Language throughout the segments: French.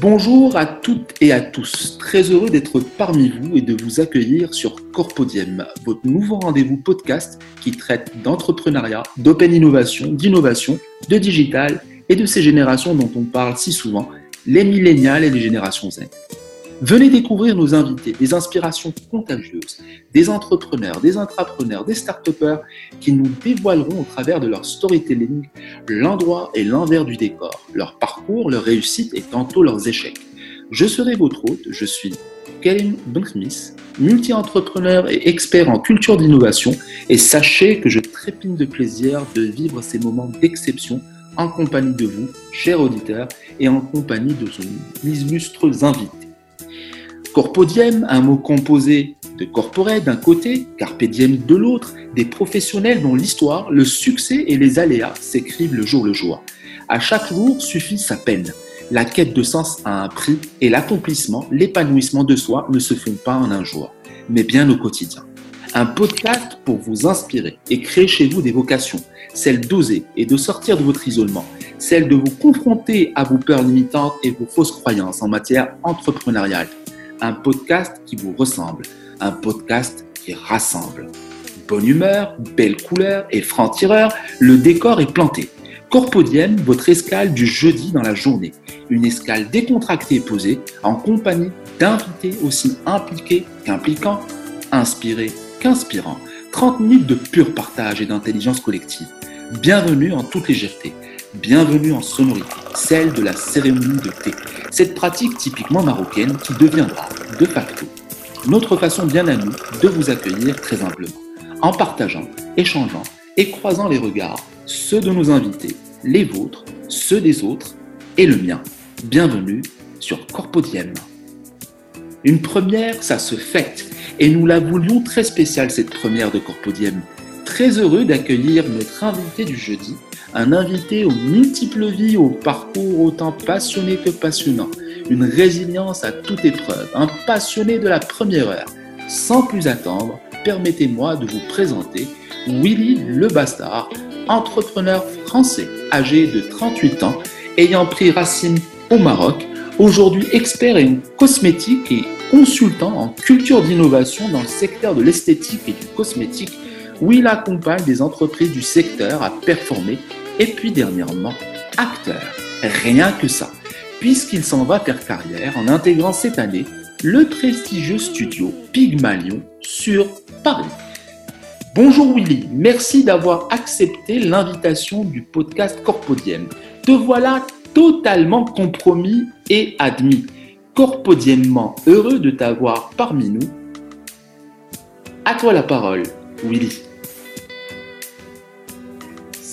Bonjour à toutes et à tous. Très heureux d'être parmi vous et de vous accueillir sur Corpodium, votre nouveau rendez-vous podcast qui traite d'entrepreneuriat, d'open innovation, d'innovation, de digital et de ces générations dont on parle si souvent, les millénials et les générations Z. Venez découvrir nos invités, des inspirations contagieuses, des entrepreneurs, des intrapreneurs, des start qui nous dévoileront au travers de leur storytelling l'endroit et l'envers du décor, leur parcours, leurs réussites et tantôt leurs échecs. Je serai votre hôte, je suis Kevin Bunkmith, multi-entrepreneur et expert en culture d'innovation et sachez que je trépine de plaisir de vivre ces moments d'exception en compagnie de vous, chers auditeurs, et en compagnie de nos illustres invités. Corpodiem, un mot composé de corporate d'un côté, carpe diem de l'autre, des professionnels dont l'histoire, le succès et les aléas s'écrivent le jour le jour. À chaque jour suffit sa peine. La quête de sens a un prix et l'accomplissement, l'épanouissement de soi ne se font pas en un jour, mais bien au quotidien. Un podcast pour vous inspirer et créer chez vous des vocations, celle d'oser et de sortir de votre isolement, celle de vous confronter à vos peurs limitantes et vos fausses croyances en matière entrepreneuriale un podcast qui vous ressemble, un podcast qui rassemble. Bonne humeur, belle couleur et franc-tireur, le décor est planté. Corpodiem, votre escale du jeudi dans la journée. Une escale décontractée et posée, en compagnie d'invités aussi impliqués qu'impliquants, inspirés qu'inspirants. 30 minutes de pur partage et d'intelligence collective. Bienvenue en toute légèreté. Bienvenue en sonorité, celle de la cérémonie de thé. Cette pratique typiquement marocaine qui deviendra, de facto, notre façon bien à nous de vous accueillir très humblement, en partageant, échangeant et croisant les regards, ceux de nos invités, les vôtres, ceux des autres et le mien. Bienvenue sur Corpodiem. Une première, ça se fête, et nous la voulions très spéciale cette première de Corpodiem. Très heureux d'accueillir notre invité du jeudi, un invité aux multiples vies, au parcours autant passionné que passionnant, une résilience à toute épreuve, un passionné de la première heure. Sans plus attendre, permettez-moi de vous présenter Willy Le Bastard, entrepreneur français âgé de 38 ans, ayant pris racine au Maroc, aujourd'hui expert en cosmétique et consultant en culture d'innovation dans le secteur de l'esthétique et du cosmétique où il accompagne des entreprises du secteur à performer et puis dernièrement acteur. Rien que ça, puisqu'il s'en va faire carrière en intégrant cette année le prestigieux studio Pygmalion sur Paris. Bonjour Willy, merci d'avoir accepté l'invitation du podcast Corpodiem. Te voilà totalement compromis et admis. Corpodiemment heureux de t'avoir parmi nous. À toi la parole, Willy.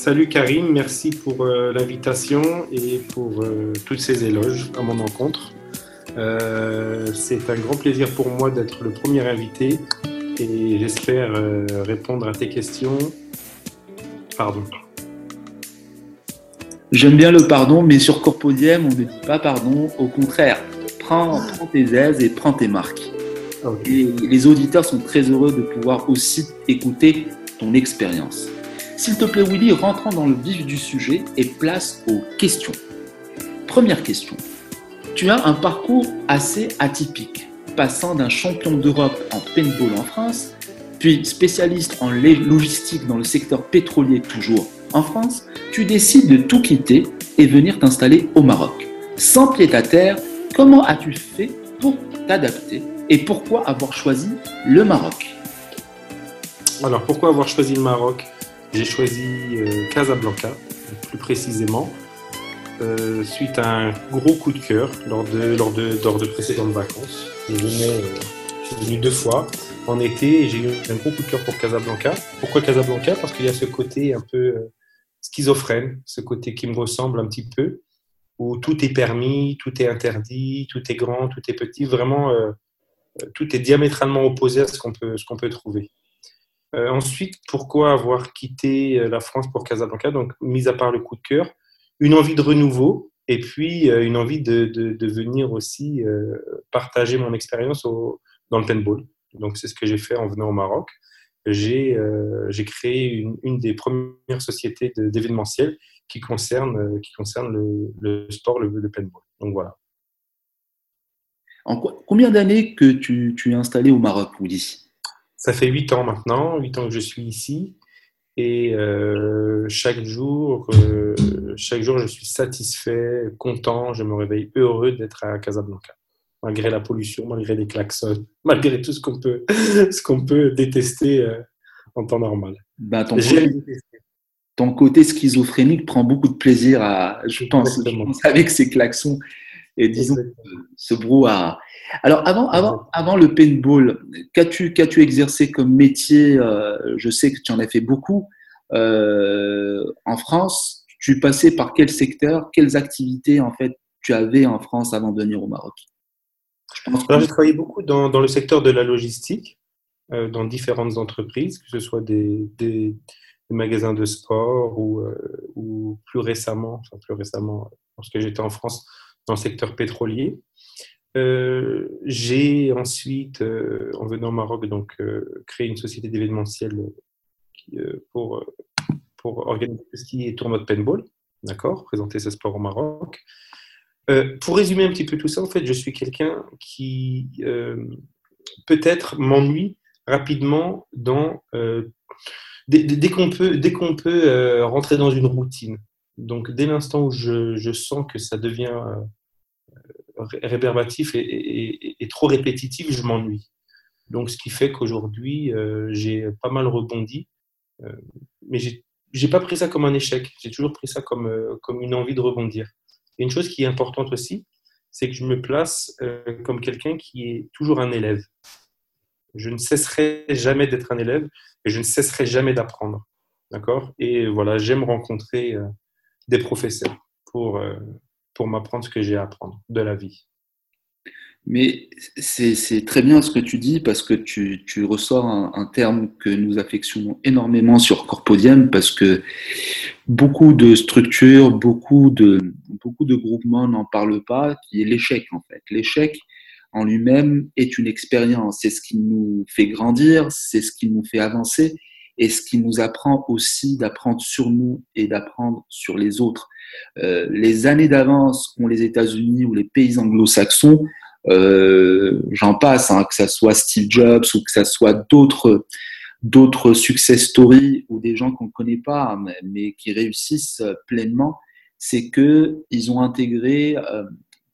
Salut Karim, merci pour euh, l'invitation et pour euh, tous ces éloges à mon encontre. Euh, c'est un grand plaisir pour moi d'être le premier invité et j'espère répondre à tes questions. Pardon. J'aime bien le pardon, mais sur Corpodium, on ne dit pas pardon. Au contraire, prends, prends tes aises et prends tes marques. Et les auditeurs sont très heureux de pouvoir aussi écouter ton expérience. S'il te plaît, Willy, rentrons dans le vif du sujet et place aux questions. Première question. Tu as un parcours assez atypique, passant d'un champion d'Europe en paintball en France, puis spécialiste en logistique dans le secteur pétrolier toujours en France, tu décides de tout quitter et venir t'installer au Maroc. Sans pied à terre, comment as-tu fait pour t'adapter et pourquoi avoir choisi le Maroc? Alors pourquoi avoir choisi le Maroc? J'ai choisi euh, Casablanca, plus précisément, euh, suite à un gros coup de cœur lors de, lors de, lors de précédentes vacances. Je, euh, je suis venu deux fois en été et j'ai eu un gros coup de cœur pour Casablanca. Pourquoi Casablanca? Parce qu'il y a ce côté un peu schizophrène, ce côté qui me ressemble un petit peu, où tout est permis, tout est interdit, tout est grand, tout est petit. Vraiment, tout est diamétralement opposé à ce qu'on peut, trouver. Euh, ensuite, pourquoi avoir quitté euh, la France pour Casablanca? Donc, mis à part le coup de cœur, une envie de renouveau et puis euh, une envie de, de, venir aussi partager mon expérience dans le paintball. Donc, c'est ce que j'ai fait en venant au Maroc. J'ai créé une, une, des premières sociétés d'événementiel qui concerne, qui concerne le, le sport, le, le paintball. Donc, voilà. En combien d'années que tu, tu, es installé au Maroc, Woody? Ça fait huit ans maintenant, huit ans que je suis ici. Et euh, chaque jour, euh, chaque jour, je suis satisfait, content. Je me réveille heureux d'être à Casablanca, malgré la pollution, malgré les klaxons, malgré tout ce qu'on peut, ce qu'on peut détester euh, en temps normal. Bah, ton, côté, ton, côté, schizophrénique prend beaucoup de plaisir à, je pense, avec ces klaxons et disons ce brouhaha. Alors, avant, avant, avant le paintball, qu'as-tu qu'as-tu exercé comme métier euh, Je sais que tu en as fait beaucoup. Euh, en France, tu passais par quel secteur? Quelles activités, en fait, tu avais en France avant de venir au Maroc? J'ai travaillé beaucoup dans, dans, le secteur de la logistique, euh, dans différentes entreprises, que ce soit des, des, magasins de sport ou, ou plus récemment, enfin plus récemment, lorsque j'étais en France, dans le secteur pétrolier. Euh, j'ai ensuite, euh, en venant au Maroc, donc, euh, créé une société d'événementiel pour, pour organiser tout ce qui est tournoi de paintball, d'accord, présenter ce sport au Maroc. Pour résumer un petit peu tout ça, en fait, je suis quelqu'un qui peut-être m'ennuie rapidement dans dès, dès qu'on peut, dès peut rentrer dans une routine. Donc, dès l'instant où je, je, sens que ça devient réverbatif et, trop répétitif, je m'ennuie. Donc, ce qui fait qu'aujourd'hui, euh, j'ai pas mal rebondi, euh, mais j'ai pas pris ça comme un échec. J'ai toujours pris ça comme, euh, comme une envie de rebondir. Une chose qui est importante aussi, c'est que je me place comme quelqu'un qui est toujours un élève. Je ne cesserai jamais d'être un élève et je ne cesserai jamais d'apprendre. D'accord? Et voilà, j'aime rencontrer des professeurs pour, pour m'apprendre ce que j'ai à apprendre de la vie. Mais c'est très bien ce que tu dis parce que tu, tu ressors un, terme que nous affectionnons énormément sur Corpodium parce que beaucoup de structures, beaucoup de, beaucoup de groupements n'en parlent pas, qui est l'échec en fait. L'échec en lui-même est une expérience, c'est ce qui nous fait grandir, c'est ce qui nous fait avancer et ce qui nous apprend aussi d'apprendre sur nous et d'apprendre sur les autres. Euh, les années d'avance qu'ont les États-Unis ou les pays anglo-saxons, j'en passe, hein, que ce soit Steve Jobs ou que ce soit d'autres d'autres success stories ou des gens qu'on ne connaît pas, mais, mais, qui réussissent pleinement, c'est que ils ont intégré euh,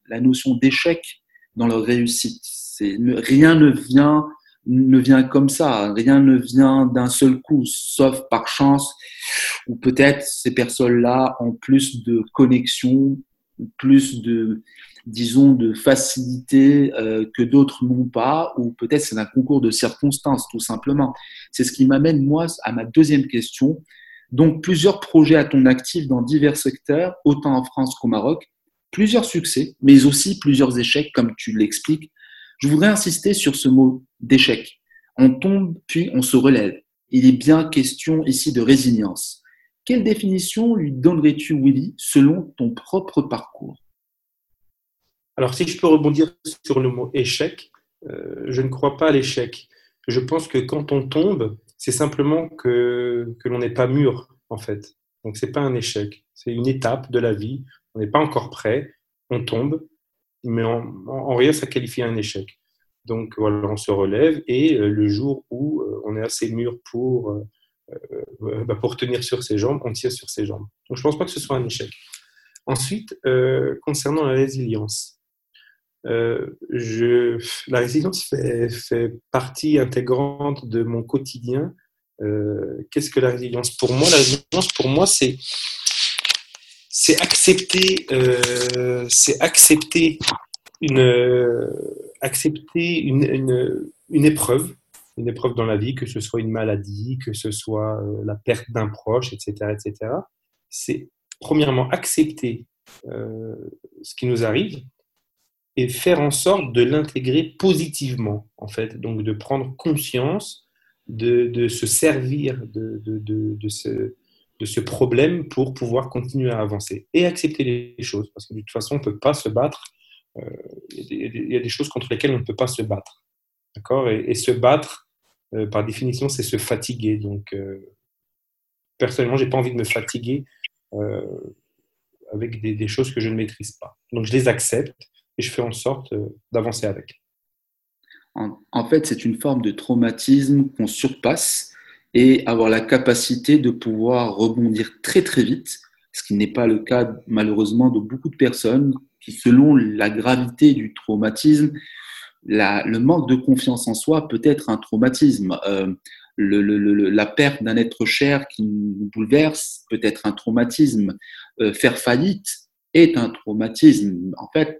la notion d'échec dans leur réussite. Rien ne vient ne vient comme ça, rien ne vient d'un seul coup, sauf par chance, ou peut-être ces personnes-là ont plus de connexion, plus de, disons, de facilité euh, que d'autres n'ont pas, ou peut-être c'est un concours de circonstances, tout simplement. C'est ce qui m'amène, moi, à ma deuxième question. Donc, plusieurs projets à ton actif dans divers secteurs, autant en France qu'au Maroc, plusieurs succès, mais aussi plusieurs échecs, comme tu l'expliques. Je voudrais insister sur ce mot d'échec. On tombe, puis on se relève. Il est bien question ici de résilience. Quelle définition lui donnerais-tu, Willy, selon ton propre parcours? Alors, si je peux rebondir sur le mot échec, euh, je ne crois pas à l'échec. Je pense que quand on tombe, c'est simplement que, que l'on n'est pas mûr, en fait. Donc, ce n'est pas un échec. C'est une étape de la vie. On n'est pas encore prêt. On tombe mais en, rien ça qualifie un échec. Donc voilà, on se relève et euh, le jour où euh, on est assez mûr pour, bah, pour tenir sur ses jambes, on tire sur ses jambes. Donc je ne pense pas que ce soit un échec. Ensuite, concernant la résilience, je, la résilience fait, partie intégrante de mon quotidien. Qu'est-ce que la résilience? Pour moi, la résilience, pour moi, c'est c'est accepter, euh, c'est accepter une, euh, accepter une, une, épreuve, une épreuve dans la vie, que ce soit une maladie, que ce soit euh, la perte d'un proche, etc., etc. C'est premièrement accepter euh, ce qui nous arrive et faire en sorte de l'intégrer positivement, en fait, donc de prendre conscience de, de se servir de, de, de, ce, de ce problème pour pouvoir continuer à avancer et accepter les choses. Parce que de toute façon, on ne peut pas se battre. Euh, il y, a des choses contre lesquelles on ne peut pas se battre. D'accord? Et, se battre, euh, par définition, c'est se fatiguer. Donc, euh, personnellement, je n'ai pas envie de me fatiguer avec des, des, choses que je ne maîtrise pas. Donc, je les accepte et je fais en sorte d'avancer avec. En, fait, c'est une forme de traumatisme qu'on surpasse et avoir la capacité de pouvoir rebondir très très vite, ce qui n'est pas le cas malheureusement de beaucoup de personnes qui, selon la gravité du traumatisme, le manque de confiance en soi peut être un traumatisme. Euh, la perte d'un être cher qui nous bouleverse peut être un traumatisme. Euh, faire faillite est un traumatisme. En fait,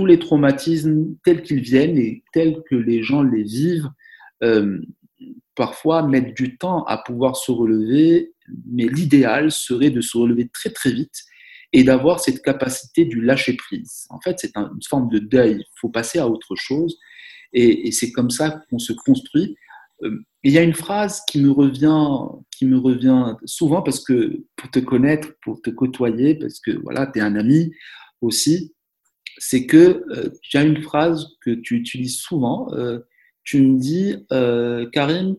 tous les traumatismes tels qu'ils viennent et tels que les gens les vivent euh, parfois mettre du temps à pouvoir se relever, mais l'idéal serait de se relever très très vite et d'avoir cette capacité du lâcher prise. En fait, c'est une forme de deuil. Il faut passer à autre chose et, c'est comme ça qu'on se construit. Euh, il y a une phrase qui me revient, qui me revient souvent parce que pour te connaître, pour te côtoyer, parce que voilà, tu es un ami aussi, c'est que euh, tu as une phrase que tu utilises souvent. Euh, tu me dis, Karim,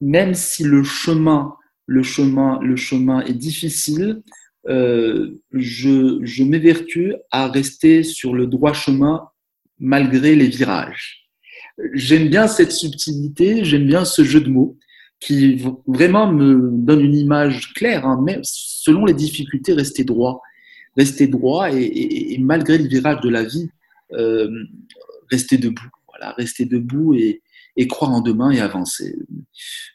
même si le chemin, le chemin, le chemin est difficile, euh, je, je m'évertue à rester sur le droit chemin malgré les virages. J'aime bien cette subtilité, j'aime bien ce jeu de mots qui vraiment me donne une image claire, hein, selon les difficultés, rester droit. Rester droit et, malgré les virages de la vie, euh, rester debout. Voilà, rester debout et, et croire en demain et avancer.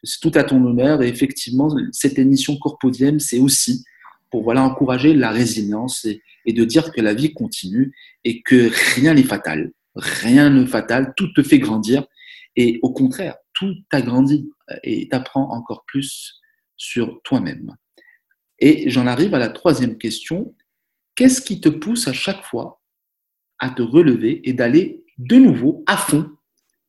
C'est tout à ton honneur et effectivement, cette émission Corpodium, c'est aussi pour voilà, encourager la résilience et, de dire que la vie continue et que rien n'est fatal. Rien n'est fatal, tout te fait grandir et au contraire, tout t'agrandit et t'apprend encore plus sur toi-même. Et j'en arrive à la troisième question. Qu'est-ce qui te pousse à chaque fois à te relever et d'aller de nouveau à fond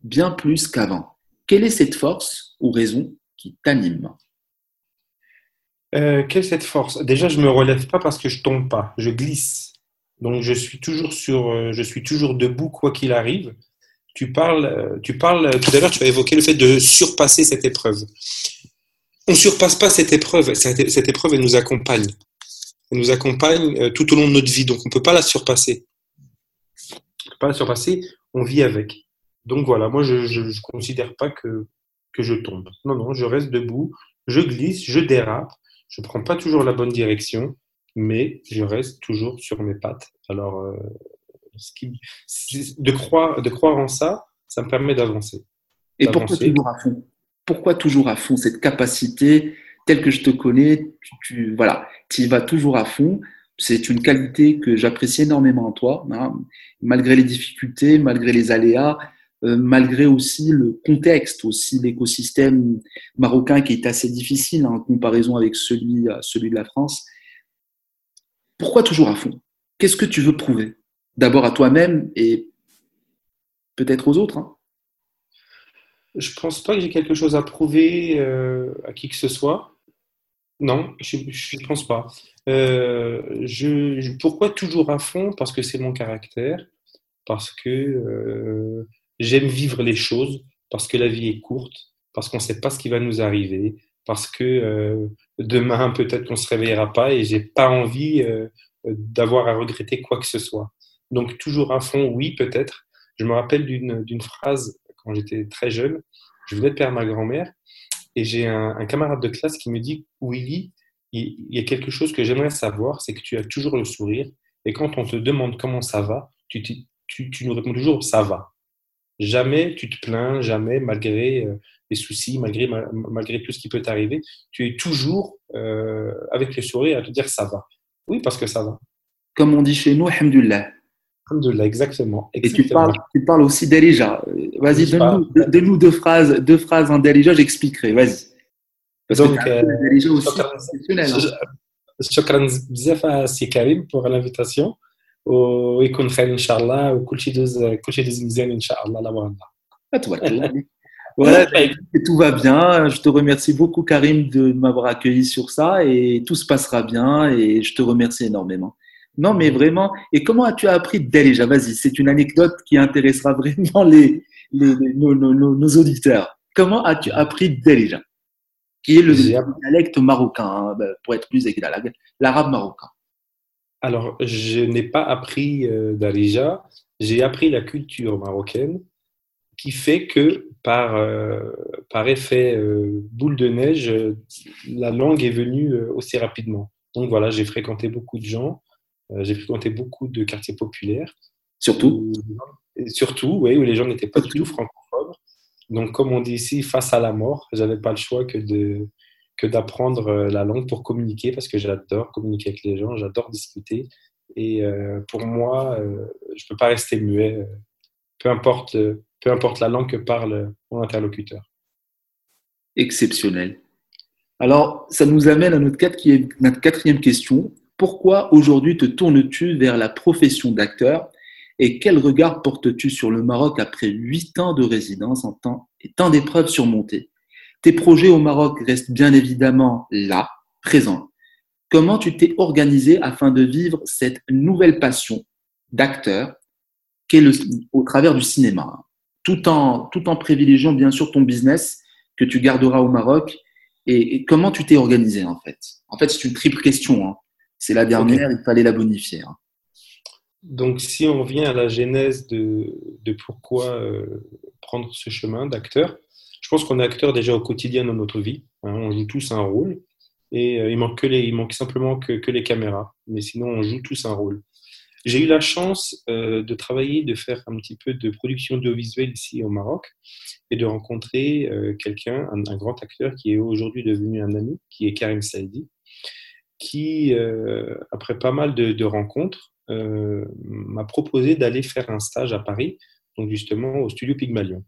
bien plus qu'avant? Quelle est cette force ou raison qui t'anime? Euh, Quelle est cette force? Déjà, je me relève pas parce que je tombe pas, je glisse. Donc, je suis toujours sur, euh, je suis toujours debout quoi qu'il arrive. Tu parles, euh, tu parles. Tout à l'heure, tu as évoqué le fait de surpasser cette épreuve. On surpasse pas cette épreuve. Cette, cette épreuve, elle nous accompagne. Elle nous accompagne tout au long de notre vie. Donc, on peut pas la surpasser. On peut pas la surpasser. On vit avec. Donc voilà, moi je ne considère pas que, que je tombe. Non, non, je reste debout, je glisse, je dérape, je ne prends pas toujours la bonne direction, mais je reste toujours sur mes pattes. Alors, euh, ce qui, de, croire, de croire en ça, ça me permet d'avancer. Et pourquoi toujours à fond? Pourquoi toujours à fond cette capacité telle que je te connais tu, tu y vas toujours à fond. C'est une qualité que j'apprécie énormément en toi, hein. malgré les difficultés, malgré les aléas, euh, malgré aussi le contexte, aussi l'écosystème marocain qui est assez difficile en comparaison avec celui, euh, celui de la France. Pourquoi toujours à fond? Qu'est-ce que tu veux prouver? D'abord à toi-même et peut-être aux autres hein Je pense pas que j'ai quelque chose à prouver euh, à qui que ce soit. Non, je ne pense pas. je, pourquoi toujours à fond? Parce que c'est mon caractère, parce que J'aime vivre les choses parce que la vie est courte, parce qu'on ne sait pas ce qui va nous arriver, parce que euh, demain peut-être qu'on ne se réveillera pas et j'ai pas envie euh, d'avoir à regretter quoi que ce soit. Donc toujours à fond, oui peut-être. Je me rappelle d'une phrase quand j'étais très jeune. Je venais de perdre ma grand-mère et j'ai un, camarade de classe qui me dit Willy, il, y a quelque chose que j'aimerais savoir, c'est que tu as toujours le sourire et quand on te demande comment ça va, tu, tu, tu nous réponds toujours ça va. Jamais tu te plains, jamais, malgré euh, les soucis, malgré, malgré tout ce qui peut t'arriver, tu es toujours euh, avec le sourire à te dire ça va. Oui, parce que ça va. Comme on dit chez nous, Alhamdulillah. Alhamdulillah, exactement. Et tu parles, tu parles aussi d'Alija. Vas-y, donne-nous deux phrases, deux phrases en d'Alija, j'expliquerai. Vas-y. Parce Donc, que euh, aussi exceptionnel. Shukran bzaf à Karim pour l'invitation. ويكون خير ان شاء الله وكل شيء يدوز كل شيء يدوز مزيان ان شاء الله لا والله تبارك الله Voilà, tout va bien. Je te remercie beaucoup, Karim, de m'avoir accueilli sur ça et tout se passera bien et je te remercie énormément. Non, mais vraiment. Et comment as-tu appris déjà Vas-y, c'est une anecdote qui intéressera vraiment les, nos, auditeurs. Comment as-tu appris déjà Qui est le dialecte marocain, hein, ben, pour être plus exact, l'arabe marocain. Alors, je n'ai pas appris euh, Darija, j'ai appris la culture marocaine qui fait que par, euh, par effet euh, boule de neige, la langue est venue aussi rapidement. Donc voilà, j'ai fréquenté beaucoup de gens, j'ai fréquenté beaucoup de quartiers populaires. Surtout Surtout, oui, où les gens n'étaient pas du tout francophones. Donc, comme on dit ici, face à la mort, j'avais pas le choix que de que d'apprendre euh, la langue pour communiquer parce que j'adore communiquer avec les gens, j'adore discuter. Et euh, pour moi, euh, je peux pas rester muet, peu importe, peu importe la langue que parle mon interlocuteur. Exceptionnel. Alors, ça nous amène à notre, notre quatrième question. Pourquoi aujourd'hui te tournes-tu vers la profession d'acteur et quel regard portes-tu sur le Maroc après huit ans de résidence en temps et tant d'épreuves surmontées? Tes projets au Maroc restent bien évidemment là, présents. Comment tu t'es organisé afin de vivre cette nouvelle passion d'acteur qu'est au travers du cinéma, tout en, tout en privilégiant bien sûr ton business que tu garderas au Maroc et, comment tu t'es organisé en fait? En fait, c'est une triple question. Hein. C'est la dernière, il fallait la bonifier. Hein. Donc, si on revient à la genèse de, pourquoi euh, prendre ce chemin d'acteur, je pense qu'on est acteur déjà au quotidien dans notre vie. Hein. on joue tous un rôle. Et euh, il, manque que les, il manque simplement que, les caméras. Mais sinon, on joue tous un rôle. J'ai eu la chance euh, de travailler, de faire un petit peu de production audiovisuelle ici au Maroc et de rencontrer quelqu'un, un, grand acteur qui est aujourd'hui devenu un ami, qui est Karim Saidi, qui, après pas mal de rencontres, euh, m'a proposé d'aller faire un stage à Paris, donc justement au studio Pygmalion.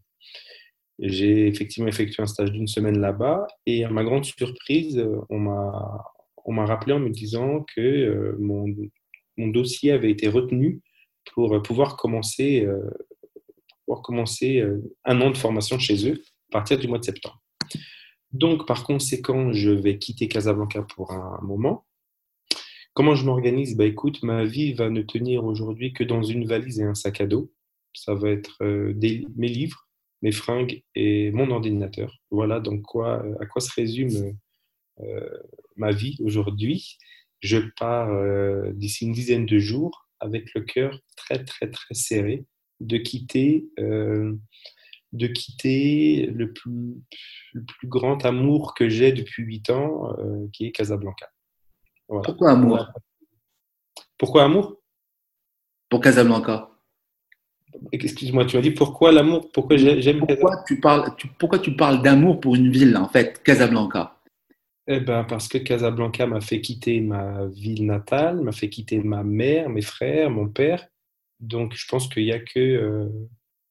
J'ai effectivement effectué un stage d'une semaine là-bas et à ma grande surprise, on m'a, on m'a rappelé en me disant que euh, mon, mon, dossier avait été retenu pour pouvoir commencer, euh, pouvoir commencer un an de formation chez eux à partir du mois de septembre. Donc, par conséquent, je vais quitter Casablanca pour un moment Comment je m'organise? Bah écoute, ma vie va ne tenir aujourd'hui que dans une valise et un sac à dos. Ça va être euh, mes livres, mes fringues et mon ordinateur. Voilà donc quoi, euh, à quoi se résume euh, ma vie aujourd'hui. Je pars d'ici une dizaine de jours avec le cœur très très très serré de quitter, de quitter le plus, le plus grand amour que j'ai depuis huit ans, qui est Casablanca. Pourquoi amour? Pourquoi amour? Pour Casablanca. Excuse-moi, tu m'as dit pourquoi l'amour? Pourquoi j'aime pourquoi tu parles, Pourquoi tu parles d'amour pour une ville, en fait, Casablanca? Eh ben, parce que Casablanca m'a fait quitter ma ville natale, m'a fait quitter ma mère, mes frères, mon père. Donc, je pense qu'il n'y a que, euh,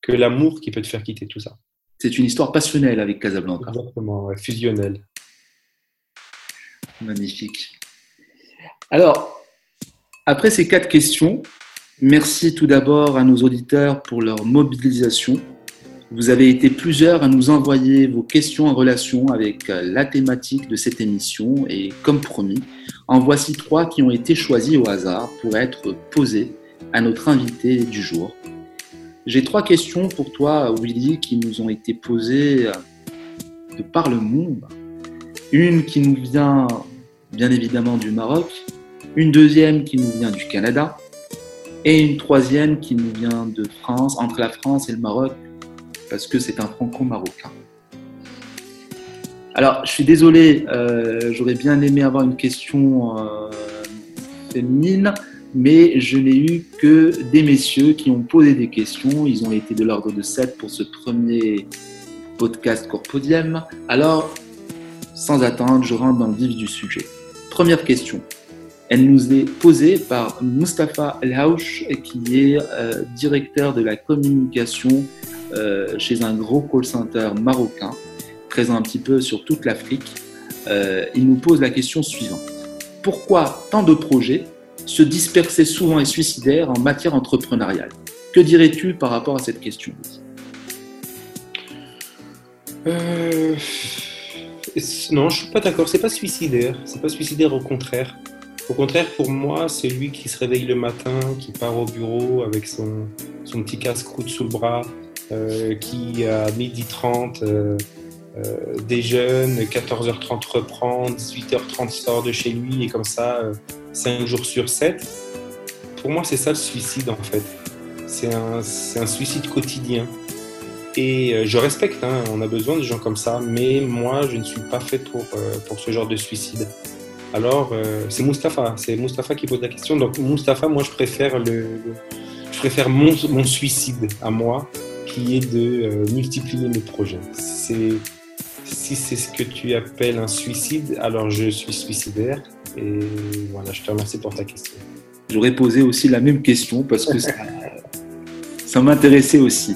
que l'amour qui peut te faire quitter tout ça. C'est une histoire passionnelle avec Casablanca. Exactement, fusionnelle. Magnifique. Alors, après ces quatre questions, merci tout d'abord à nos auditeurs pour leur mobilisation. Vous avez été plusieurs à nous envoyer vos questions en relation avec euh, la thématique de cette émission et comme promis, en voici trois qui ont été choisis au hasard pour être posées à notre invité du jour. J'ai trois questions pour toi, Willy, qui nous ont été posées euh, de par le monde. Une qui nous vient bien évidemment du Maroc, une deuxième qui nous vient du Canada et une troisième qui nous vient de France, entre la France et le Maroc, parce que c'est un franco-marocain. Alors, je suis désolé, euh, j'aurais bien aimé avoir une question euh, féminine, mais je n'ai eu que des messieurs qui ont posé des questions. Ils ont été de l'ordre de 7 pour ce premier podcast Corpodium. Alors, sans attendre, je rentre dans le vif du sujet. Première question. Elle nous est posée par Mustapha El Haouch, qui est euh, directeur de la communication euh, chez un gros call center marocain, présent un petit peu sur toute l'Afrique. Euh, il nous pose la question suivante. Pourquoi tant de projets se dispersaient souvent et suicidaires en matière entrepreneuriale Que dirais-tu par rapport à cette question Euh, Non, je suis pas d'accord. C'est pas suicidaire. C'est pas suicidaire, au contraire. Au contraire, pour moi, c'est lui qui se réveille le matin, qui part au bureau avec son, son petit casse-croûte sous le bras, euh, qui à midi 30 euh, déjeune, 14h30 reprend, 18h30 sort de chez lui et comme ça, 5 jours sur 7. Pour moi, c'est ça le suicide en fait. C'est un, un suicide quotidien. Et euh, je respecte, hein, on a besoin de gens comme ça, mais moi, je ne suis pas fait pour, euh, pour ce genre de suicide. Alors, euh, c'est Mustapha, c'est Mustapha qui pose la question. Donc, Mustapha, moi, je préfère, le, je préfère mon, mon suicide à moi, qui est de multiplier mes projets. Si c'est ce que tu appelles un suicide, alors je suis suicidaire. Et voilà, je te remercie pour ta question. J'aurais posé aussi la même question parce que ça, ça m'intéressait aussi.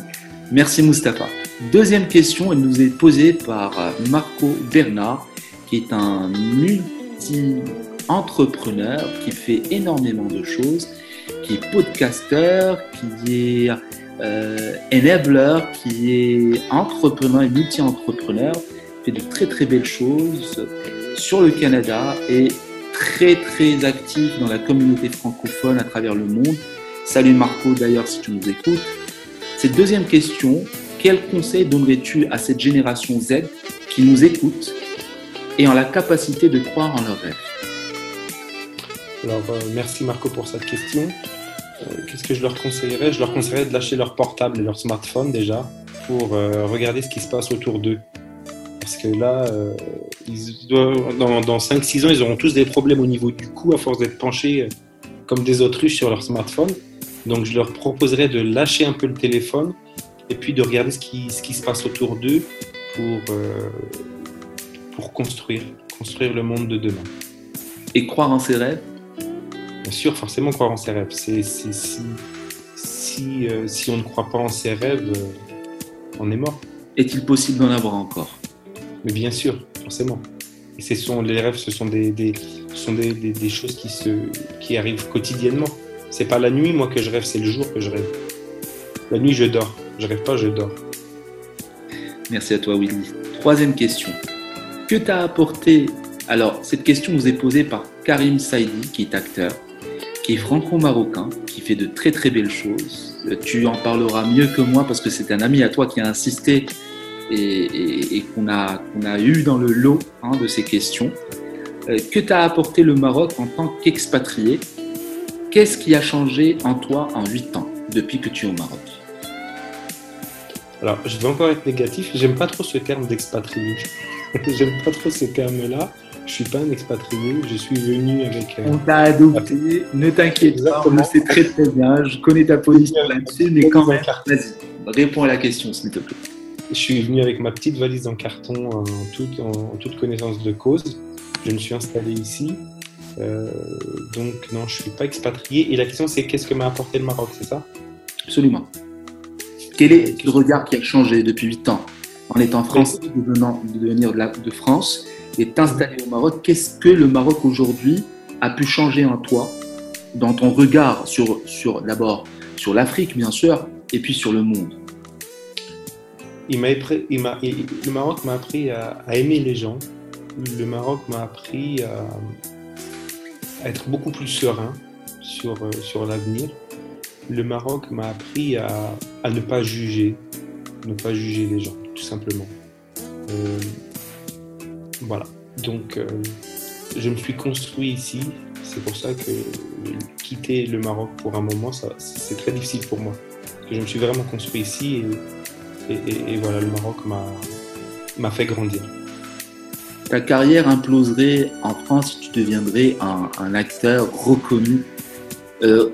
Merci Mustapha. Deuxième question, elle nous est posée par euh, Marco Bernard, qui est un multi-entrepreneur qui fait énormément de choses, qui est podcasteur, qui est euh, enabler, qui est entrepreneur et multi-entrepreneur, fait de très très belles choses sur le Canada et très très actif dans la communauté francophone à travers le monde. Salut Marco d'ailleurs si tu nous écoutes. Cette deuxième question, quel conseil donnerais-tu à cette génération Z qui nous écoute et en la capacité de croire en leurs rêves? Alors, euh, merci Marco pour cette question. Euh, Qu'est-ce que je leur conseillerais? Je leur conseillerais de lâcher leur portable et leur smartphone déjà pour euh, regarder ce qui se passe autour d'eux. Parce que là, euh, ils doivent- dans, dans 5-6 ans, ils auront tous des problèmes au niveau du cou à force d'être penchés euh, comme des autruches sur leur smartphone. Donc, je leur proposerais de lâcher un peu le téléphone et puis de regarder ce qui, ce qui se passe autour d'eux pour, euh, pour construire, construire le monde de demain. et croire en ses rêves? Bien sûr, forcément croire en ses rêves. C'est, si, si, euh, si on ne croit pas en ses rêves, on est mort. Est-il possible d'en avoir encore? Mais bien sûr, forcément. Et sont, les rêves, ce sont des, sont des, des- choses qui, se, qui arrivent quotidiennement. C'est pas la nuit, moi, que je rêve, c'est le jour que je rêve. La nuit, je dors. Je rêve pas, je dors. Merci à toi Willy. Troisième question. Que t'a apporté Alors, cette question nous est posée par Karim Saidi, qui est acteur, qui est franco-marocain, qui fait de très très belles choses. Euh, Tu en parleras mieux que moi parce que c'est un ami à toi qui a insisté et, et- et qu'on a, qu'on a eu dans le lot hein, de ces questions. Euh, que t'a apporté le Maroc en tant qu'expatrié? Qu'est-ce qui a changé en toi en 8 ans depuis que tu es au Maroc? Alors, je vais encore être négatif. J'aime pas trop ce terme d'expatrié. J'aime pas trop ce terme-là. Je suis pas un expatrié. Je suis venu avec. euh, On t'a adopté, ne t'inquiète pas, on le sait très très bien, je connais ta position là-dessus, mais quand même, vas-y, réponds à la question s'il te plaît. Je suis venu avec ma petite valise en carton en toute, connaissance de cause. Je me suis installé ici. Euh, donc non, je suis pas expatrié. Et la question c'est qu'est-ce que m'a apporté le Maroc, c'est ça? Absolument. Quel est le regard qui a changé depuis 8 ans? En étant français, venant, de France et t'installer au Maroc Qu'est-ce que le Maroc aujourd'hui a pu changer en toi, dans ton regard sur d'abord sur l'Afrique bien sûr, et puis sur le monde Il m'a il le Maroc m'a appris à, aimer les gens. Le Maroc m'a appris à, être beaucoup plus serein sur, euh, sur l'avenir. Le Maroc m'a appris à, à ne pas juger, ne pas juger les gens, tout simplement. Euh, voilà. Donc, euh, je me suis construit ici. C'est pour ça que quitter le Maroc pour un moment, c'est très difficile pour moi. Je me suis vraiment construit ici et, et- et voilà, le Maroc m'a fait grandir. ta carrière imploserait en France si tu deviendrais un, un acteur reconnu. Euh,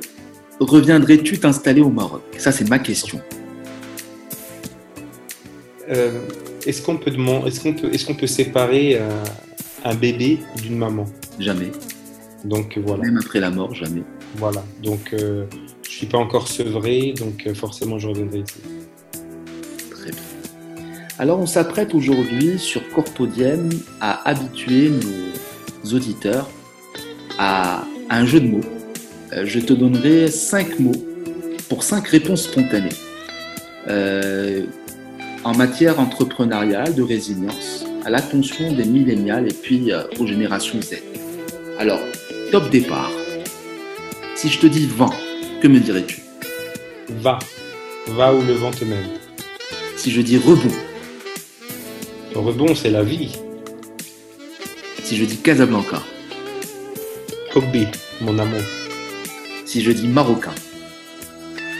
Reviendrais-tu t'installer au Maroc? Ça, c'est ma question. Euh, est-ce qu'on peut, est-ce qu'on peut, est-ce qu'on peut séparer euh, un bébé d'une maman? Jamais. Donc voilà, Même après la mort, jamais. voilà. Donc je suis pas encore sevré, donc forcément je reviendrai ici. Alors, on s'apprête aujourd'hui sur Corpodium à habituer nos auditeurs à un jeu de mots. Euh, Je te donnerai cinq mots pour cinq réponses spontanées. Euh, en matière entrepreneuriale, de résilience, à l'attention des millénials et puis euh, aux générations Z. Alors, top départ. Si je te dis vent, que me dirais-tu? Va. Va où le vent te mène. Si je dis rebond, Le rebond, c'est la vie. si je dis Casablanca, Hobby, mon amour. si je dis marocain,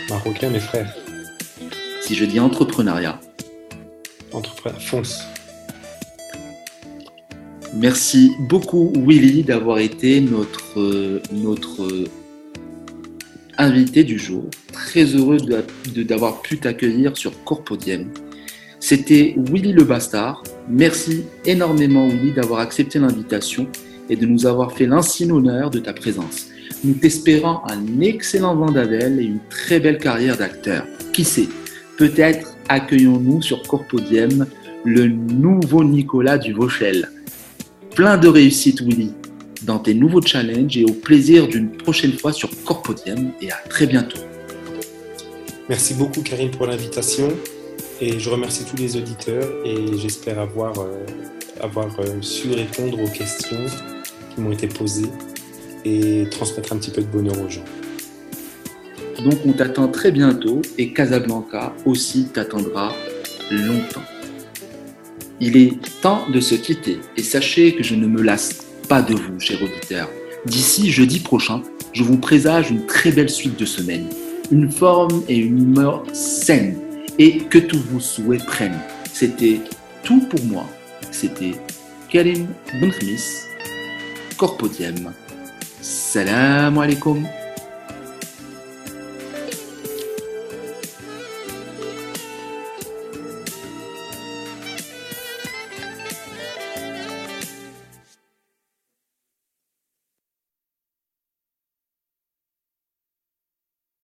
Marocain, mes frères. si je dis entrepreneuriat, Entrepreneur. Fonce. Merci beaucoup Willy d'avoir été notre, euh, notre euh, invité du jour. Très heureux de- de- d'avoir pu t'accueillir sur Corpodium. C'était Willy le Bastard. Merci énormément Willy d'avoir accepté l'invitation et de nous avoir fait l'insigne honneur de ta présence. Nous t'espérons un excellent vent d'Avel et une très belle carrière d'acteur. Qui sait, peut-être accueillons-nous sur Corpodium le nouveau Nicolas du Vauchel. Plein de réussite, Willy, dans tes nouveaux challenges et au plaisir d'une prochaine fois sur Corpodium et à très bientôt. Merci beaucoup, Karine, pour l'invitation. Et je remercie tous les auditeurs et j'espère avoir, euh, avoir euh, su répondre aux questions qui m'ont été posées et transmettre un petit peu de bonheur aux gens. Donc on t'attend très bientôt et Casablanca aussi t'attendra longtemps. Il est temps de se quitter et sachez que je ne me lasse pas de vous, chers auditeurs. D'ici jeudi prochain, je vous présage une très belle suite de semaines, une forme et une humeur saine et que tous vos souhaits prennent. C'était tout pour moi. C'était Karim Benkhmis, Corpodium. Salam alaikum.